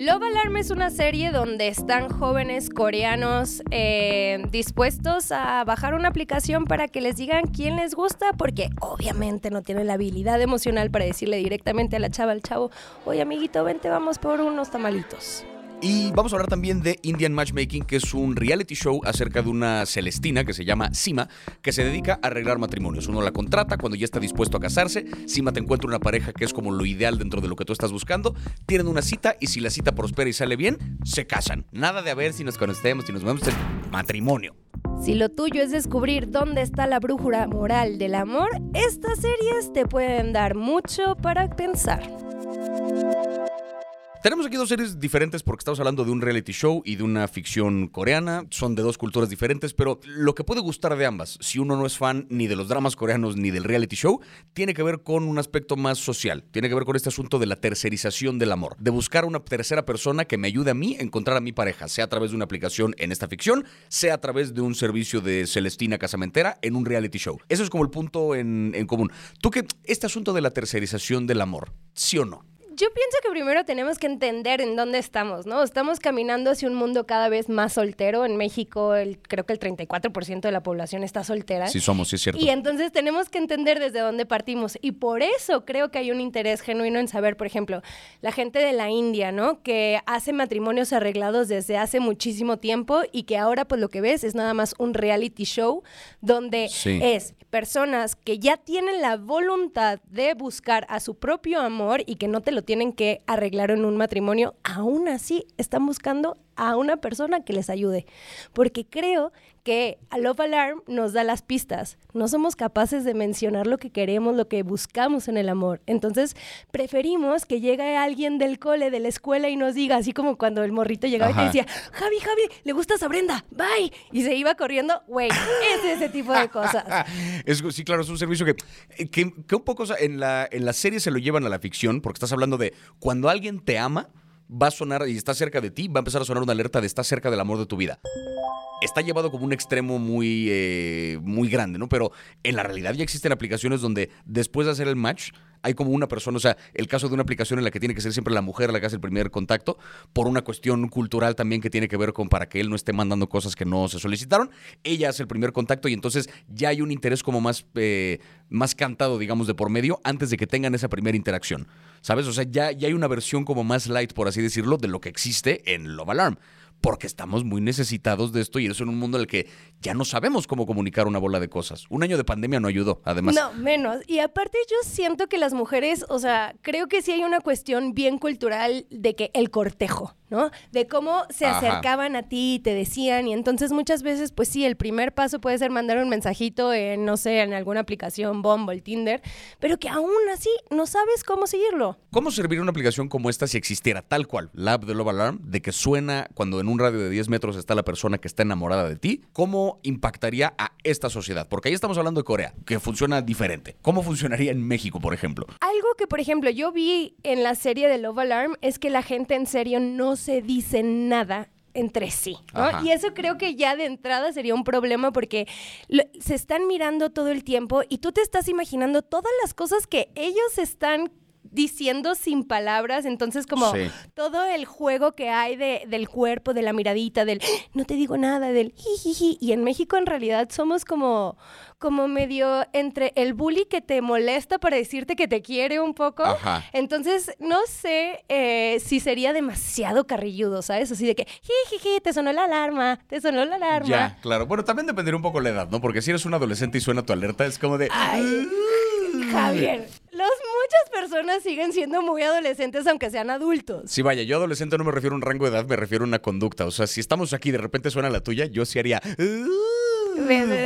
Love Alarm es una serie donde están jóvenes coreanos eh, dispuestos a bajar una aplicación para que les digan quién les gusta, porque obviamente no tienen la habilidad emocional para decirle directamente a la chava, al chavo, oye amiguito, vente, vamos por unos tamalitos. Y vamos a hablar también de Indian Matchmaking, que es un reality show acerca de una celestina que se llama Sima, que se dedica a arreglar matrimonios. Uno la contrata cuando ya está dispuesto a casarse. Sima te encuentra una pareja que es como lo ideal dentro de lo que tú estás buscando. Tienen una cita y si la cita prospera y sale bien, se casan. Nada de a ver si nos conocemos, si nos vemos en matrimonio. Si lo tuyo es descubrir dónde está la brújula moral del amor, estas series te pueden dar mucho para pensar. Tenemos aquí dos series diferentes porque estamos hablando de un reality show y de una ficción coreana. Son de dos culturas diferentes, pero lo que puede gustar de ambas, si uno no es fan ni de los dramas coreanos ni del reality show, tiene que ver con un aspecto más social. Tiene que ver con este asunto de la tercerización del amor. De buscar una tercera persona que me ayude a mí a encontrar a mi pareja, sea a través de una aplicación en esta ficción, sea a través de un servicio de Celestina Casamentera en un reality show. Eso es como el punto en, en común. Tú que este asunto de la tercerización del amor, ¿sí o no? Yo pienso que primero tenemos que entender en dónde estamos, ¿no? Estamos caminando hacia un mundo cada vez más soltero. En México, el, creo que el 34% de la población está soltera. Sí somos, sí es cierto. Y entonces tenemos que entender desde dónde partimos. Y por eso creo que hay un interés genuino en saber, por ejemplo, la gente de la India, ¿no? Que hace matrimonios arreglados desde hace muchísimo tiempo y que ahora pues lo que ves es nada más un reality show donde Sí. es personas que ya tienen la voluntad de buscar a su propio amor y que no te lo tienen que arreglar en un matrimonio, aún así están buscando a una persona que les ayude. Porque creo que a Love Alarm nos da las pistas. No somos capaces de mencionar lo que queremos, lo que buscamos en el amor. Entonces, preferimos que llegue alguien del cole, de la escuela y nos diga, así como cuando el morrito llegaba y te decía, Javi, Javi, le gustas a Brenda, bye. Y se iba corriendo, güey, es ese tipo de cosas. Es, sí, claro, es un servicio que, que, que un poco en, la, en la serie se lo llevan a la ficción, porque estás hablando de cuando alguien te ama, va a sonar y está cerca de ti, va a empezar a sonar una alerta de está cerca del amor de tu vida. Está llevado como un extremo muy, eh, muy grande, ¿no? Pero en la realidad ya existen aplicaciones donde después de hacer el match hay como una persona, o sea, el caso de una aplicación en la que tiene que ser siempre la mujer la que hace el primer contacto, por una cuestión cultural también que tiene que ver con para que él no esté mandando cosas que no se solicitaron, ella hace el primer contacto y entonces ya hay un interés como más, eh, más cantado, digamos, de por medio antes de que tengan esa primera interacción, ¿sabes? O sea, ya, ya hay una versión como más light, por así decirlo, de lo que existe en Love Alarm. Porque estamos muy necesitados de esto y eso en un mundo en el que ya no sabemos cómo comunicar una bola de cosas. Un año de pandemia no ayudó, además. No, menos. Y aparte yo siento que las mujeres, o sea, creo que sí hay una cuestión bien cultural de que el cortejo, ¿no? De cómo se Ajá. acercaban a ti y te decían. Y entonces muchas veces, pues sí, el primer paso puede ser mandar un mensajito en, no sé, en alguna aplicación, Bumble, Tinder, pero que aún así no sabes cómo seguirlo. ¿Cómo serviría una aplicación como esta si existiera tal cual, la app de Love Alarm, de que suena cuando en un radio de 10 metros está la persona que está enamorada de ti? ¿Cómo impactaría a esta sociedad? Porque ahí estamos hablando de Corea, que funciona diferente. ¿Cómo funcionaría en México, por ejemplo? Algo que, por ejemplo, yo vi en la serie de Love Alarm es que la gente en serio no se dice nada entre sí. Y eso creo que ya de entrada sería un problema porque lo- se están mirando todo el tiempo y tú te estás imaginando todas las cosas que ellos están diciendo sin palabras, entonces como Sí. todo el juego que hay de, del cuerpo, de la miradita, del no te digo nada, del jijiji, y en México en realidad somos como, como medio entre el bully que te molesta para decirte que te quiere un poco, Ajá. entonces no sé eh, si sería demasiado carrilludo, ¿sabes? Así de que jijiji, te sonó la alarma, te sonó la alarma. Ya, claro. Bueno, también dependería un poco la edad, ¿no? Porque si eres un adolescente y suena tu alerta, es como de... Ay, Javier, los muchas personas siguen siendo muy adolescentes aunque sean adultos. Sí, vaya, yo adolescente no me refiero a un rango de edad, me refiero a una conducta. O sea, si estamos aquí y de repente suena la tuya, yo sí haría. "Uh",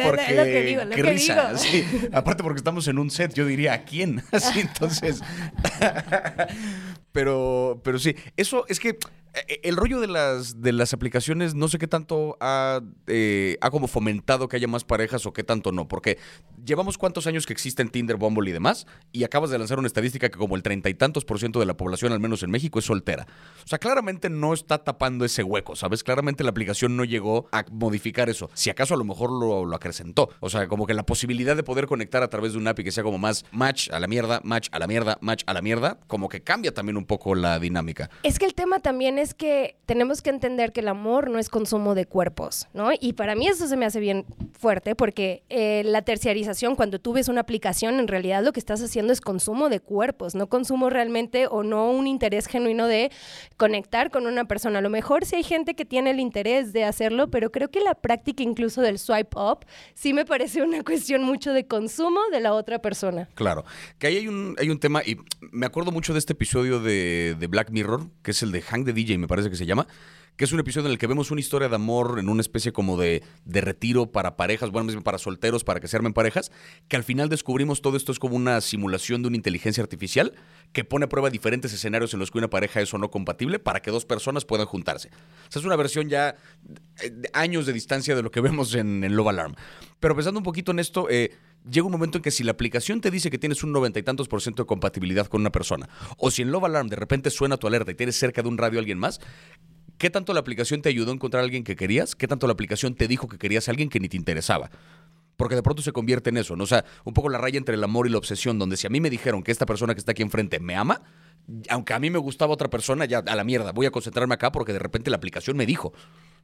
Porque, lo que digo, lo qué que risa. digo. Sí, aparte porque estamos en un set, yo diría a quién. Así, entonces. pero, pero sí, eso es que el rollo de las, de las aplicaciones, no sé qué tanto ha, eh, ha como fomentado que haya más parejas o qué tanto no, porque llevamos cuántos años que existen Tinder, Bumble y demás, y acabas de lanzar una estadística que como el treinta y tantos por ciento de la población, al menos en México, es soltera. O sea, claramente no está tapando ese hueco, ¿sabes? Claramente la aplicación no llegó a modificar eso. Si acaso a lo mejor lo, lo acrecentó. O sea, como que la posibilidad de poder conectar a través de un app y que sea como más match a la mierda, match a la mierda, match a la mierda, como que cambia también un poco la dinámica. Es que el tema también es que tenemos que entender que el amor no es consumo de cuerpos, ¿no? Y para mí eso se me hace bien fuerte porque eh, la terciarización, cuando tú ves una aplicación, en realidad lo que estás haciendo es consumo de cuerpos, no consumo realmente o no un interés genuino de conectar con una persona. A lo mejor sí hay gente que tiene el interés de hacerlo, pero creo que la práctica incluso del swipe up sí me parece una cuestión mucho de consumo de la otra persona. Claro, que ahí hay un, hay un tema, y me acuerdo mucho de este episodio de, de Black Mirror, que es el de Hang the DJ, me parece que se llama, que es un episodio en el que vemos una historia de amor en una especie como de, de retiro para parejas, bueno, para solteros, para que se armen parejas, que al final descubrimos todo esto es como una simulación de una inteligencia artificial que pone a prueba diferentes escenarios en los que una pareja es o no compatible para que dos personas puedan juntarse. O es una versión ya eh, de años de distancia de lo que vemos en, en Love Alarm. Pero pensando un poquito en esto, eh, llega un momento en que si la aplicación te dice que tienes un noventa y tantos por ciento de compatibilidad con una persona, o si en Love Alarm de repente suena tu alerta y tienes cerca de un radio a alguien más, ¿qué tanto la aplicación te ayudó a encontrar a alguien que querías? ¿Qué tanto la aplicación te dijo que querías a alguien que ni te interesaba? Porque de pronto se convierte en eso, ¿no? O sea, un poco la raya entre el amor y la obsesión, donde si a mí me dijeron que esta persona que está aquí enfrente me ama, aunque a mí me gustaba otra persona, ya a la mierda, voy a concentrarme acá porque de repente la aplicación me dijo.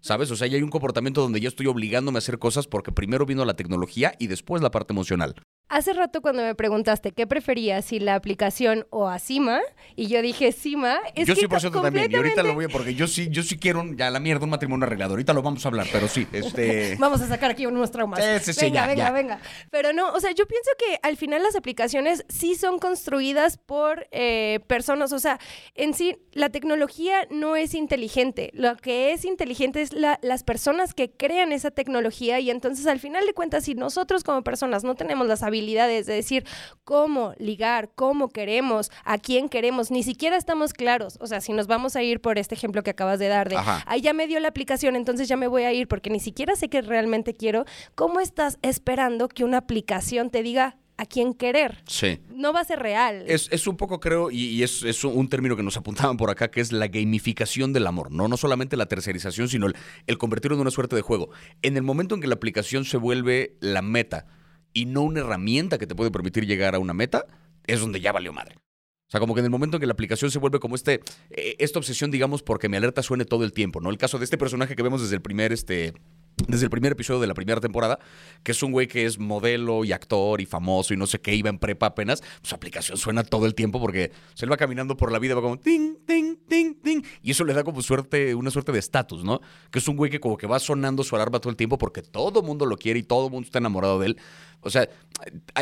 ¿Sabes? O sea, ya hay un comportamiento donde ya estoy obligándome a hacer cosas porque primero vino la tecnología y después la parte emocional. Hace rato cuando me preguntaste qué preferías, si la aplicación o a Cima, y yo dije Cima, es yo que 100% co- también, y ahorita lo completamente- voy a, porque yo sí, yo sí quiero un- ya la mierda un matrimonio arreglado. Ahorita lo vamos a hablar, pero sí, este. Vamos a sacar aquí unos traumas. Sí, sí, sí, venga, ya, venga, ya. venga. Pero no, o sea, yo pienso que al final las aplicaciones sí son construidas por eh, personas. O sea, en sí, la tecnología no es inteligente. Lo que es inteligente es la- las personas que crean esa tecnología. Y entonces, al final de cuentas, si nosotros como personas no tenemos las habilidades de decir cómo ligar, cómo queremos, a quién queremos, ni siquiera estamos claros. O sea, si nos vamos a ir por este ejemplo que acabas de dar de Ajá. ahí ya me dio la aplicación, entonces ya me voy a ir porque ni siquiera sé qué realmente quiero. ¿Cómo estás esperando que una aplicación te diga a quién querer? Sí. No va a ser real. Es, es un poco, creo, y, y es, es un término que nos apuntaban por acá, que es la gamificación del amor. No, no solamente la tercerización, sino el, el convertirlo en una suerte de juego. En el momento en que la aplicación se vuelve la meta y no una herramienta que te puede permitir llegar a una meta, es donde ya valió madre. O sea, como que en el momento en que la aplicación se vuelve como este, eh, esta obsesión, digamos, porque mi alerta suene todo el tiempo, ¿no? El caso de este personaje que vemos desde el primer, este, desde el primer episodio de la primera temporada, que es un güey que es modelo y actor y famoso y no sé qué, iba en prepa apenas, su aplicación suena todo el tiempo porque se él va caminando por la vida, va como ting, ting, ting, ting, y eso le da como suerte, una suerte de estatus, ¿no? Que es un güey que como que va sonando su alarma todo el tiempo porque todo mundo lo quiere y todo mundo está enamorado de él. O sea,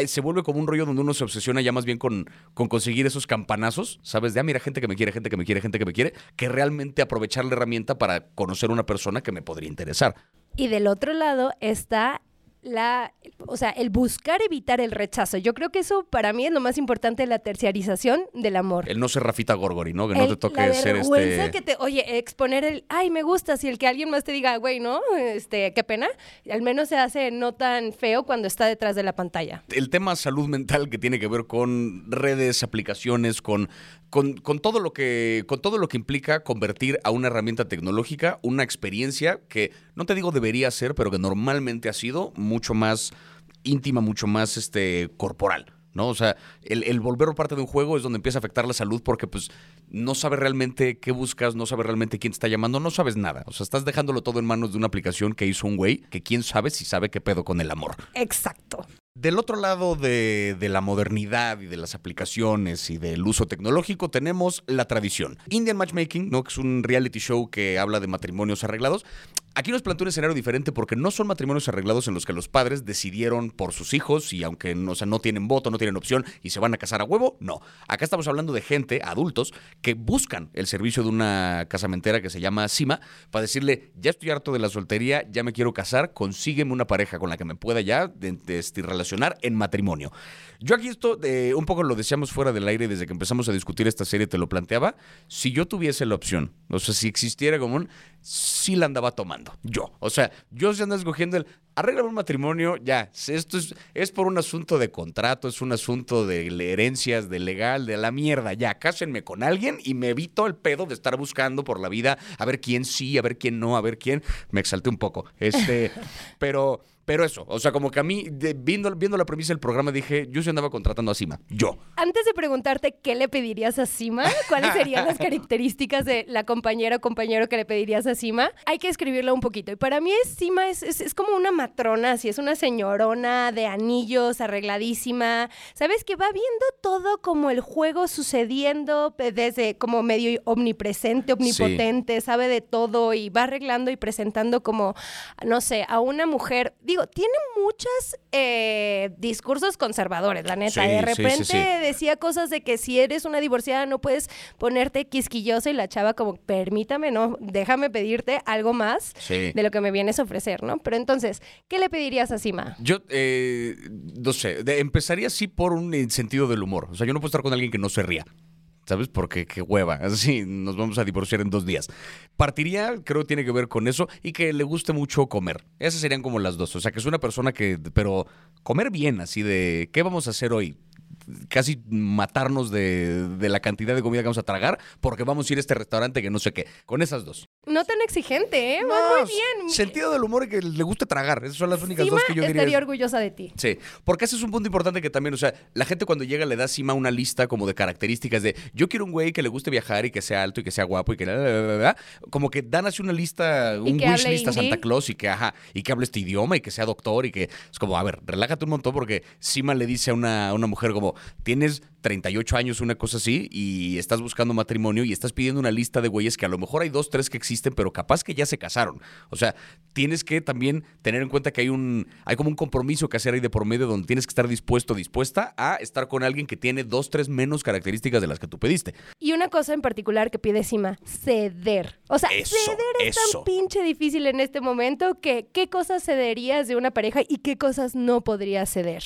se vuelve como un rollo donde uno se obsesiona ya más bien con, con conseguir esos campanazos, ¿sabes? De, ah, mira, gente que me quiere, gente que me quiere, gente que me quiere, que realmente aprovechar la herramienta para conocer una persona que me podría interesar. Y del otro lado está la, o sea, el buscar evitar el rechazo. Yo creo que eso para mí es lo más importante de la terciarización del amor. El no ser Rafita Gorgori, ¿no? Que no te toque la ser este... que te, oye, exponer el, ay, me gusta, si el que alguien más te diga, güey, ¿no? Este, qué pena. Al menos se hace no tan feo cuando está detrás de la pantalla. el tema salud mental que tiene que ver con redes, aplicaciones, con, con, con todo lo que, con todo lo que implica convertir a una herramienta tecnológica una experiencia que, no te digo debería ser, pero que normalmente ha sido mucho más íntima, mucho más este, corporal. ¿no? O sea, el, el volverlo parte de un juego es donde empieza a afectar la salud porque pues no sabes realmente qué buscas, no sabes realmente quién te está llamando, no sabes nada. O sea, estás dejándolo todo en manos de una aplicación que hizo un güey que quién sabe si sabe qué pedo con el amor. Exacto. Del otro lado de, de la modernidad y de las aplicaciones y del uso tecnológico tenemos la tradición. Indian Matchmaking, ¿no? que es un reality show que habla de matrimonios arreglados. Aquí nos plantea un escenario diferente porque no son matrimonios arreglados en los que los padres decidieron por sus hijos y aunque no, no tienen voto, no tienen opción y se van a casar a huevo, no. Acá estamos hablando de gente, adultos, que buscan el servicio de una casamentera que se llama Cima para decirle, ya estoy harto de la soltería, ya me quiero casar, consígueme una pareja con la que me pueda ya de- de- este, relacionar en matrimonio. Yo aquí esto, eh, un poco lo decíamos fuera del aire desde que empezamos a discutir esta serie, te lo planteaba. Si yo tuviese la opción, o sea, si existiera como un, sí la andaba tomando, yo. O sea, yo se anda escogiendo el, arréglame un matrimonio, ya, esto es, es por un asunto de contrato, es un asunto de herencias, de legal, de la mierda, ya, cásenme con alguien y me evito el pedo de estar buscando por la vida a ver quién sí, a ver quién no, a ver quién. Me exalté un poco, este, pero... Pero eso, o sea, como que a mí, de- viendo, viendo la premisa del programa, dije, yo sí andaba contratando a Sima. Yo. Antes de preguntarte qué le pedirías a Sima, cuáles serían las características de la compañera o compañero que le pedirías a Sima, hay que escribirlo un poquito. Y para mí Sima es, es- es como una matrona, así es una señorona de anillos, arregladísima. ¿Sabes? Que va viendo todo como el juego sucediendo desde como medio omnipresente, omnipotente, sabe de todo y va arreglando y presentando como, no sé, a una mujer. Digo, tiene muchos discursos conservadores, la neta. Sí, de sí, repente sí. decía cosas de que si eres una divorciada no puedes ponerte quisquillosa y la chava como, permítame, no, déjame pedirte algo más de lo que me vienes a ofrecer, ¿no? Pero entonces, ¿qué le pedirías a Sima? Yo, eh, no sé, de- empezaría así por un eh, sentido del humor. O sea, yo no puedo estar con alguien que no se ría. ¿Sabes? Porque qué hueva. Así nos vamos a divorciar en dos días. Partiría, creo que tiene que ver con eso y que le guste mucho comer. Esas serían como las dos. O sea, que es una persona que, pero comer bien, así de, ¿qué vamos a hacer hoy? Casi matarnos de, de la cantidad de comida que vamos a tragar porque vamos a ir a este restaurante que no sé qué. Con esas dos. No tan exigente, ¿eh? No, muy bien. Sentido del humor y que le guste tragar. Esas son las únicas Sima dos que yo diría. estaría orgullosa de ti. Sí, porque ese es un punto importante que también, o sea, la gente cuando llega le da cima una lista como de características de yo quiero un güey que le guste viajar y que sea alto y que sea guapo y que como que dan así una lista, un wish list a. Santa Claus y que ajá, y que hable este idioma y que sea doctor y que es como, a ver, relájate un montón porque Sima le dice a una, a una mujer como, tienes 38 años, una cosa así, y estás buscando matrimonio y estás pidiendo una lista de güeyes que a lo mejor hay dos, tres que existen, pero capaz que ya se casaron. O sea, tienes que también tener en cuenta que hay un, hay como un compromiso que hacer ahí de por medio donde tienes que estar dispuesto, dispuesta a estar con alguien que tiene dos, tres menos características de las que tú pediste. Y una cosa en particular que pide Sima, ceder. O sea, Eso, ceder es eso. tan pinche difícil en este momento que qué cosas cederías de una pareja y qué cosas no podrías ceder.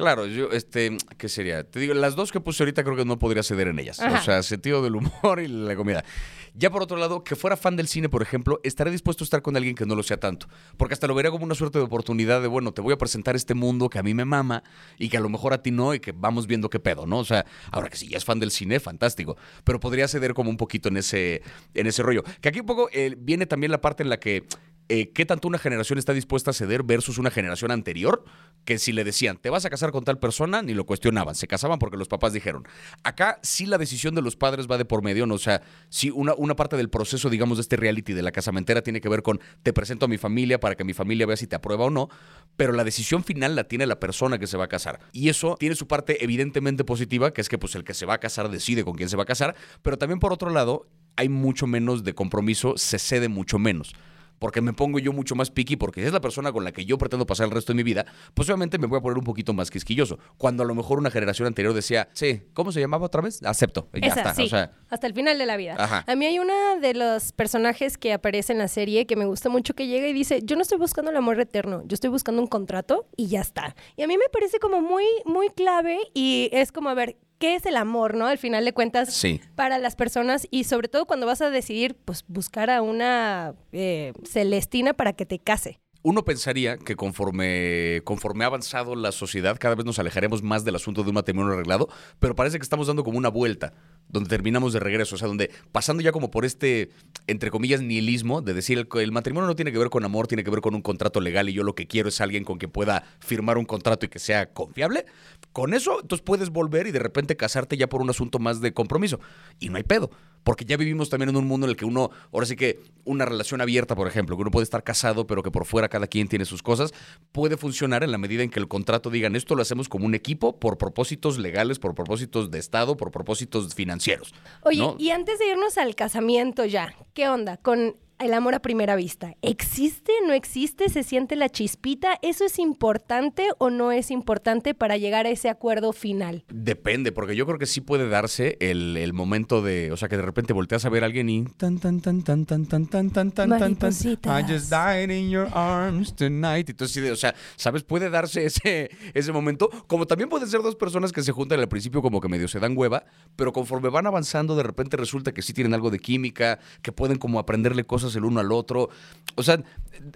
Claro, yo, este, ¿qué sería? Te digo, las dos que puse ahorita creo que no podría ceder en ellas. Ajá. O sea, sentido del humor y la comida. Ya por otro lado, que fuera fan del cine, por ejemplo, estaré dispuesto a estar con alguien que no lo sea tanto. Porque hasta lo vería como una suerte de oportunidad de, bueno, te voy a presentar este mundo que a mí me mama y que a lo mejor a ti no y que vamos viendo qué pedo, ¿no? O sea, ahora que si ya es fan del cine, fantástico. Pero podría ceder como un poquito en ese, en ese rollo. Que aquí un poco eh, viene también la parte en la que eh, qué tanto una generación está dispuesta a ceder versus una generación anterior, que si le decían, te vas a casar con tal persona, ni lo cuestionaban, se casaban porque los papás dijeron. Acá sí la decisión de los padres va de por medio, ¿no? O sea, sí una, una parte del proceso, digamos, de este reality de la casamentera tiene que ver con, te presento a mi familia para que mi familia vea si te aprueba o no, pero la decisión final la tiene la persona que se va a casar. Y eso tiene su parte evidentemente positiva, que es que pues el que se va a casar decide con quién se va a casar, pero también por otro lado, hay mucho menos de compromiso, se cede mucho menos porque me pongo yo mucho más picky, porque es la persona con la que yo pretendo pasar el resto de mi vida, pues obviamente me voy a poner un poquito más quisquilloso. Cuando a lo mejor una generación anterior decía, sí, ¿cómo se llamaba otra vez? Acepto, ya Esa, está. sí, O sea, hasta el final de la vida. Ajá. A mí hay una de los personajes que aparece en la serie que me gusta mucho que llega y dice, yo no estoy buscando el amor eterno, yo estoy buscando un contrato y ya está. Y a mí me parece como muy, muy clave y es como, a ver, ¿qué es el amor, no? Al final de cuentas, Sí. para las personas y sobre todo cuando vas a decidir, pues, buscar a una eh, Celestina para que te case. uno pensaría que conforme, conforme ha avanzado la sociedad, cada vez nos alejaremos más del asunto de un matrimonio arreglado, pero parece que estamos dando como una vuelta, donde terminamos de regreso, o sea, donde pasando ya como por este, entre comillas, nihilismo, de decir, el, el matrimonio no tiene que ver con amor, tiene que ver con un contrato legal y yo lo que quiero es alguien con quien pueda firmar un contrato y que sea confiable, con eso entonces puedes volver y de repente casarte ya por un asunto más de compromiso. Y no hay pedo. Porque ya vivimos también en un mundo en el que uno, ahora sí que una relación abierta, por ejemplo, que uno puede estar casado, pero que por fuera cada quien tiene sus cosas, puede funcionar en la medida en que el contrato digan esto lo hacemos como un equipo por propósitos legales, por propósitos de Estado, por propósitos financieros. Oye, ¿no? y antes de irnos al casamiento ya, ¿qué onda con el amor a primera vista? ¿Existe? ¿No existe? ¿Se siente la chispita? ¿Eso es importante o no es importante para llegar a ese acuerdo final? Depende, porque yo creo que sí puede darse el, el momento de, o sea, que de repente volteas a ver a alguien y tan tan tan tan tan tan tan tan tan tan tan. I just died in your arms tonight. Entonces, o sea, sabes, puede darse ese ese momento, como también pueden ser dos personas que se juntan al principio como que medio se dan hueva, pero conforme van avanzando de repente resulta que sí tienen algo de química, que pueden como aprenderle cosas el uno al otro. O sea,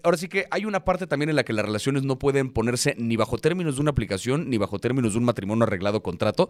ahora sí que hay una parte también en la que las relaciones no pueden ponerse ni bajo términos de una aplicación ni bajo términos de un matrimonio arreglado contrato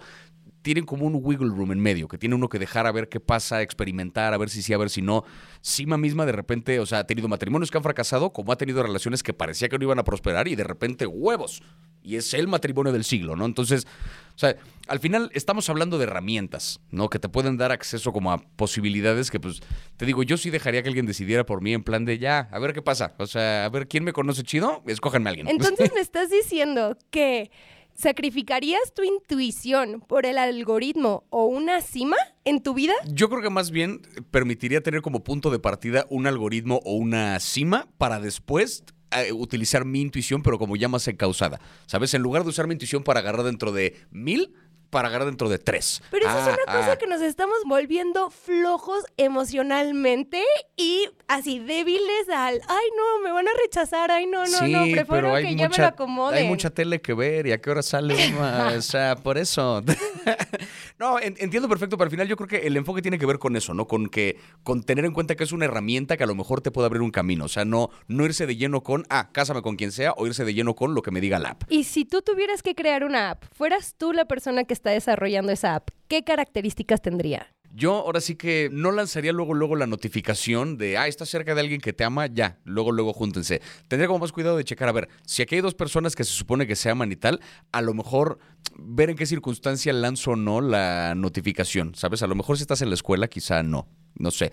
tienen como un wiggle room en medio, que tiene uno que dejar a ver qué pasa, experimentar, a ver si sí, a ver si no. Sima misma de repente, o sea, ha tenido matrimonios que han fracasado, como ha tenido relaciones que parecía que no iban a prosperar y de repente huevos. Y es el matrimonio del siglo, ¿no? Entonces, o sea, al final estamos hablando de herramientas, ¿no? Que te pueden dar acceso como a posibilidades que, pues, te digo, yo sí dejaría que alguien decidiera por mí en plan de ya, a ver qué pasa. O sea, a ver quién me conoce chido, escójanme a alguien. Entonces me estás diciendo que ¿Sacrificarías tu intuición por el algoritmo o una cima en tu vida? Yo creo que más bien permitiría tener como punto de partida un algoritmo o una cima para después eh, utilizar mi intuición, pero como ya más encausada. ¿Sabes? En lugar de usar mi intuición para agarrar dentro de mil, para agarrar dentro de tres. Pero eso es Ah, una cosa ah. que nos estamos volviendo flojos emocionalmente y así débiles al, ay no, me van a rechazar, ay no, no, sí, no, prefiero pero hay que ya mucha, me lo acomoden. hay mucha tele que ver y a qué hora sale una, o sea, por eso. no, en- entiendo perfecto, pero al final yo creo que el enfoque tiene que ver con eso, ¿no? Con que con tener en cuenta que es una herramienta que a lo mejor te puede abrir un camino, o sea, no no irse de lleno con, ah, cásame con quien sea o irse de lleno con lo que me diga la app. Y si tú tuvieras que crear una app, fueras tú la persona que está desarrollando esa app, ¿qué características tendría? Yo ahora sí que no lanzaría luego, luego la notificación de, ah, estás cerca de alguien que te ama, ya, luego, luego júntense. Tendría como más cuidado de checar, a ver, si aquí hay dos personas que se supone que se aman y tal, a lo mejor ver en qué circunstancia lanzo o no la notificación, ¿sabes? A lo mejor si estás en la escuela, quizá no, no sé.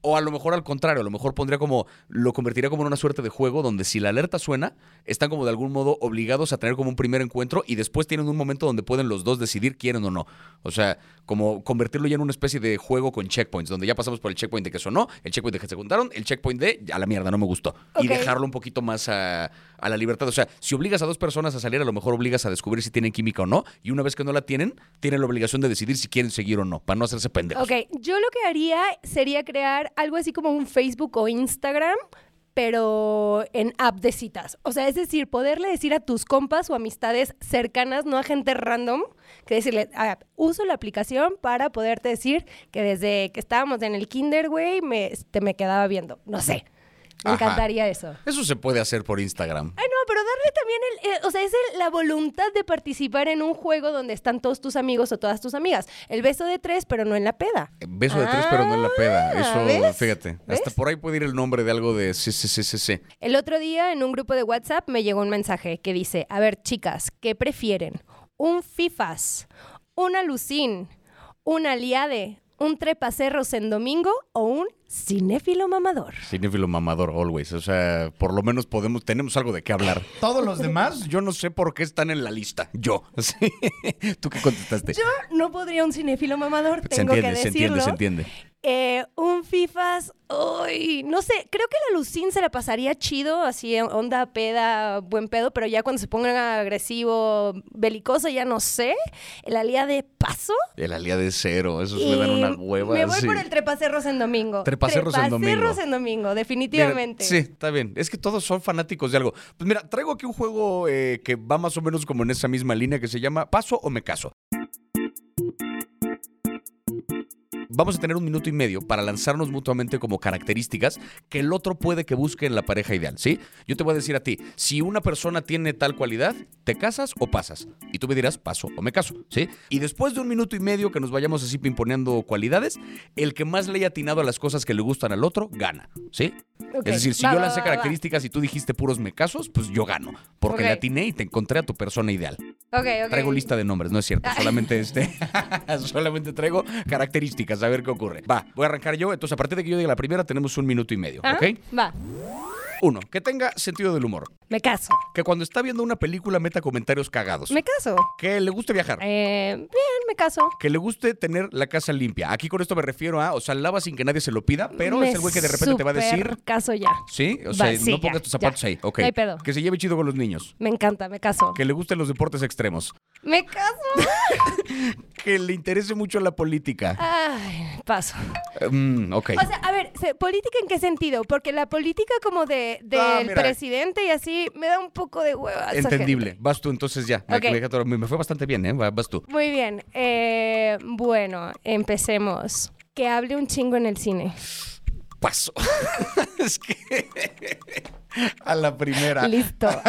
O a lo mejor al contrario, a lo mejor pondría como, lo convertiría como en una suerte de juego donde si la alerta suena, están como de algún modo obligados a tener como un primer encuentro y después tienen un momento donde pueden los dos decidir quieren o no. O sea, como convertirlo ya en una especie de juego con checkpoints, donde ya pasamos por el checkpoint de que sonó, el checkpoint de que se juntaron, el checkpoint de a la mierda, no me gustó. Y dejarlo un poquito más a, a la libertad. O sea, si obligas a dos personas a salir, a lo mejor obligas a descubrir si tienen química o no. Y una vez que no la tienen, tienen la obligación de decidir si quieren seguir o no, para no hacerse pendejos. Ok, yo lo que haría sería crear algo así como un Facebook o Instagram, pero en app de citas. O sea, es decir, poderle decir a tus compas o amistades cercanas, no a gente random, que decirle, ah, uso la aplicación para poderte decir que desde que estábamos en el kinder, güey, me, te me quedaba viendo. No sé. Me Ajá. encantaría eso. Eso se puede hacer por Instagram. Ay, no, pero darle también el, eh, o sea, es el- la voluntad de participar en un juego donde están todos tus amigos o todas tus amigas. El beso de tres, pero no en la peda. Beso de tres, pero no en la peda. Ah, Eso, ¿ves? fíjate. ¿Ves? Hasta por ahí puede ir el nombre de algo de sí, sí, sí, sí, sí. El otro día en un grupo de WhatsApp me llegó un mensaje que dice, a ver chicas, ¿qué prefieren? ¿Un FIFAS? ¿Un alucín? ¿Un aliade? ¿Un trepacerros en domingo? ¿O un cinéfilo mamador? Cinéfilo mamador, always. O sea, por lo menos podemos, tenemos algo de qué hablar. Todos los demás, Yo no sé por qué están en la lista. Yo. Sí. ¿Tú qué contestaste? Yo no podría un cinéfilo mamador, se tengo entiende, que se decirlo. entiende, se entiende. Eh, un FIFAs, uy, no sé, creo que la Lucín se la pasaría chido, así onda peda, buen pedo, pero ya cuando se ponga agresivo, belicoso, ya no sé. El alía de paso. El alía de cero, esos me dan y una hueva. Me voy sí. por el trepacerros en domingo. Trepacerros en domingo. Trepacerros en domingo, definitivamente. Mira, sí, está bien. Es que todos son fanáticos de algo. Pues mira, traigo aquí un juego eh, que va más o menos como en esa misma línea que se llama Paso o me caso. Vamos a tener un minuto y medio para lanzarnos mutuamente como características que el otro puede que busque en la pareja ideal, ¿sí? Yo te voy a decir a ti, si una persona tiene tal cualidad, ¿te casas o pasas? Y tú me dirás, paso o me caso, ¿sí? Y después de un minuto y medio que nos vayamos así pimponeando cualidades, el que más le haya atinado a las cosas que le gustan al otro, gana, ¿sí? Es decir, si va, yo lancé va, va. características y tú dijiste puros me casos, pues yo gano. Porque le atiné y te encontré a tu persona ideal. Ok, ok. Traigo lista de nombres, no es cierto. Solamente este. solamente traigo características, a ver qué ocurre. Va, voy a arrancar yo. Entonces, a partir de que yo diga la primera, tenemos un minuto y medio. Ah, ¿Ok? Va, Uno, que tenga sentido del humor. me caso. Que cuando está viendo una película meta comentarios cagados. Me caso. Que le guste viajar. Eh, bien, me caso. Que le guste tener la casa limpia. Aquí con esto me refiero a, o sea, lava sin que nadie se lo pida, pero Me es el güey que de repente te va a decir. caso ya. Sí, o Va, sea, sí, no pongas ya, tus zapatos ya. ahí. Ok. No hay pedo. Que se lleve chido con los niños. Me encanta, me caso. Que le gusten los deportes extremos. Me caso. Que le interese mucho la política. Ay, paso. Mm, ok. O sea, a ver, ¿política en qué sentido? Porque la política como de del Ah, mira. presidente y así me da un poco de hueva. Entendible. Vas tú entonces ya. Me- Ok. me, me fue bastante bien, ¿eh? Va- Vas tú. Muy bien. Eh, bueno, empecemos. Que hable un chingo en el cine. Paso. es que. A la primera. Listo.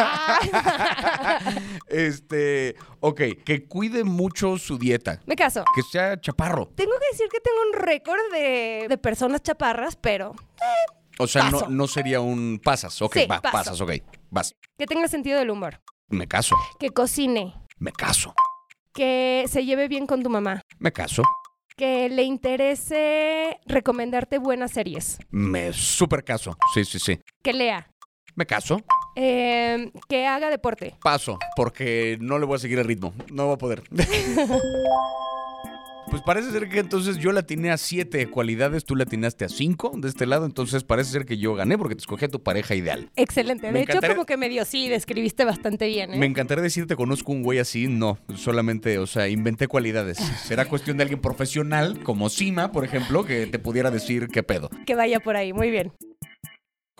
Este. Ok, que cuide mucho su dieta. Me caso. Que sea chaparro. Tengo que decir que tengo un récord de, de personas chaparras, pero O sea, no, no sería un pasas. Ok, Sí, va, paso. pasas, ok. Vas. que tenga sentido del humor. Me caso. Que cocine. Me caso. Que se lleve bien con tu mamá. Me caso. Que le interese recomendarte buenas series. Me super caso. Sí, sí, sí. Que lea. Me caso. Eh, que haga deporte. Paso, porque no le voy a seguir el ritmo. No va a poder. Pues parece ser que entonces yo la atiné a siete cualidades, tú la atinaste a cinco de este lado, entonces parece ser que yo gané porque te escogí a tu pareja ideal. Excelente. De Me hecho, encantaría- como que medio sí, describiste bastante bien. ¿eh? Me encantaría decirte conozco un güey así, no, solamente, o sea, inventé cualidades. Será cuestión de alguien profesional, como Sima, por ejemplo, que te pudiera decir qué pedo. Que vaya por ahí. Muy bien.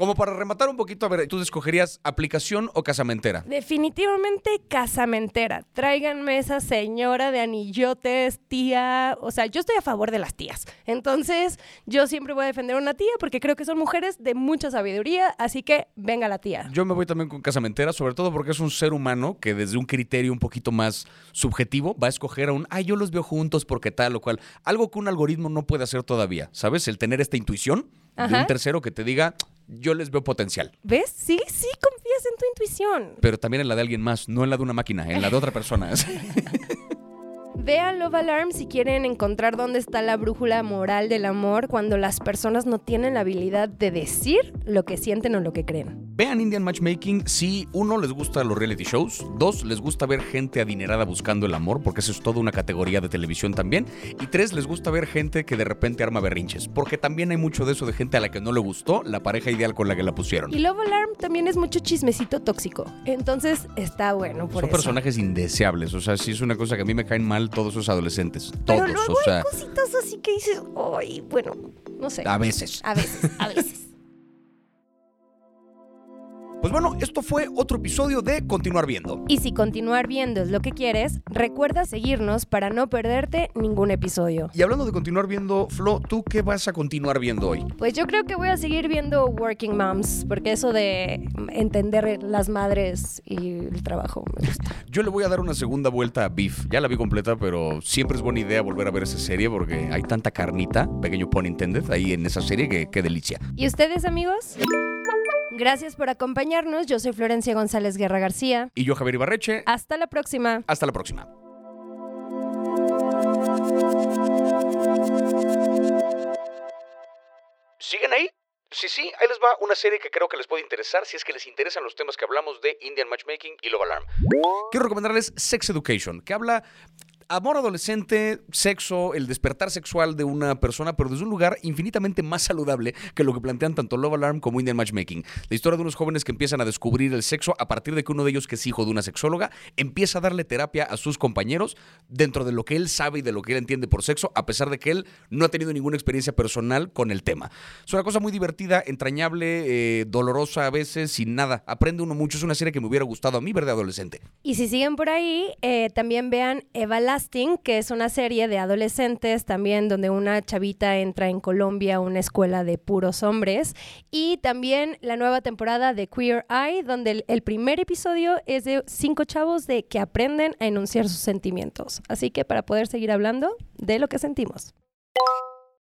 Como para rematar un poquito, a ver, ¿tú escogerías aplicación o casamentera? Definitivamente casamentera. Tráiganme esa señora de anillotes, tía. O sea, yo estoy a favor de las tías. Entonces, yo siempre voy a defender a una tía porque creo que son mujeres de mucha sabiduría. Así que venga la tía. Yo me voy también con casamentera, sobre todo porque es un ser humano que desde un criterio un poquito más subjetivo va a escoger a un, ay, yo los veo juntos porque tal o cual. Algo que un algoritmo no puede hacer todavía, ¿sabes? El tener esta intuición de Ajá. un tercero que te diga, yo les veo potencial. ¿Ves? Sí, sí, confías en tu intuición. Pero también en la de alguien más, no en la de una máquina, en la de otra persona. Vean Love Alarm si quieren encontrar dónde está la brújula moral del amor cuando las personas no tienen la habilidad de decir lo que sienten o lo que creen. Vean Indian Matchmaking si uno les gusta los reality shows, dos les gusta ver gente adinerada buscando el amor, porque eso es toda una categoría de televisión también, y tres les gusta ver gente que de repente arma berrinches, porque también hay mucho de eso de gente a la que no le gustó la pareja ideal con la que la pusieron. Y Love Alarm también es mucho chismecito tóxico. Entonces está bueno por Son eso. personajes indeseables, o sea, sí es una cosa que a mí me caen mal todos esos adolescentes, Pero todos, luego o sea, hay cositas así que dices, ay, bueno, no sé. a veces. A veces, a veces. Pues bueno, esto fue otro episodio de Continuar Viendo. Y si continuar viendo es lo que quieres, recuerda seguirnos para no perderte ningún episodio. Y hablando de continuar viendo, Flo, ¿tú qué vas a continuar viendo hoy? Pues yo creo que voy a seguir viendo Working Moms, porque eso de entender las madres y el trabajo me gusta. Yo le voy a dar una segunda vuelta a Beef. Ya la vi completa, pero siempre es buena idea volver a ver esa serie porque hay tanta carnita, pequeño pun intended, ahí en esa serie que qué delicia. ¿Y ustedes, amigos? Gracias por acompañarnos. Yo soy Florencia González Guerra García. Y yo, Javier Ibarreche, Hasta la próxima. hasta la próxima. ¿Siguen ahí? Sí, sí, ahí les va una serie que creo que les puede interesar si es que les interesan los temas que hablamos de Indian Matchmaking y Love Alarm. Quiero recomendarles Sex Education, que habla amor adolescente, sexo, el despertar sexual de una persona, pero desde un lugar infinitamente más saludable que lo que plantean tanto Love Alarm como Indian Matchmaking. La historia de unos jóvenes que empiezan a descubrir el sexo a partir de que uno de ellos, que es hijo de una sexóloga, empieza a darle terapia a sus compañeros dentro de lo que él sabe y de lo que él entiende por sexo, a pesar de que él no ha tenido ninguna experiencia personal con el tema. Es una cosa muy divertida, entrañable, eh, dolorosa a veces, sin nada. Aprende uno mucho. Es una serie que me hubiera gustado a mí ver de adolescente. Y si siguen por ahí, eh, también vean Que es una serie de adolescentes también donde una chavita entra en Colombia a una escuela de puros hombres. Y también la nueva temporada de Queer Eye, donde el, el primer episodio es de cinco chavos de que aprenden a enunciar sus sentimientos. Así que para poder seguir hablando de lo que sentimos.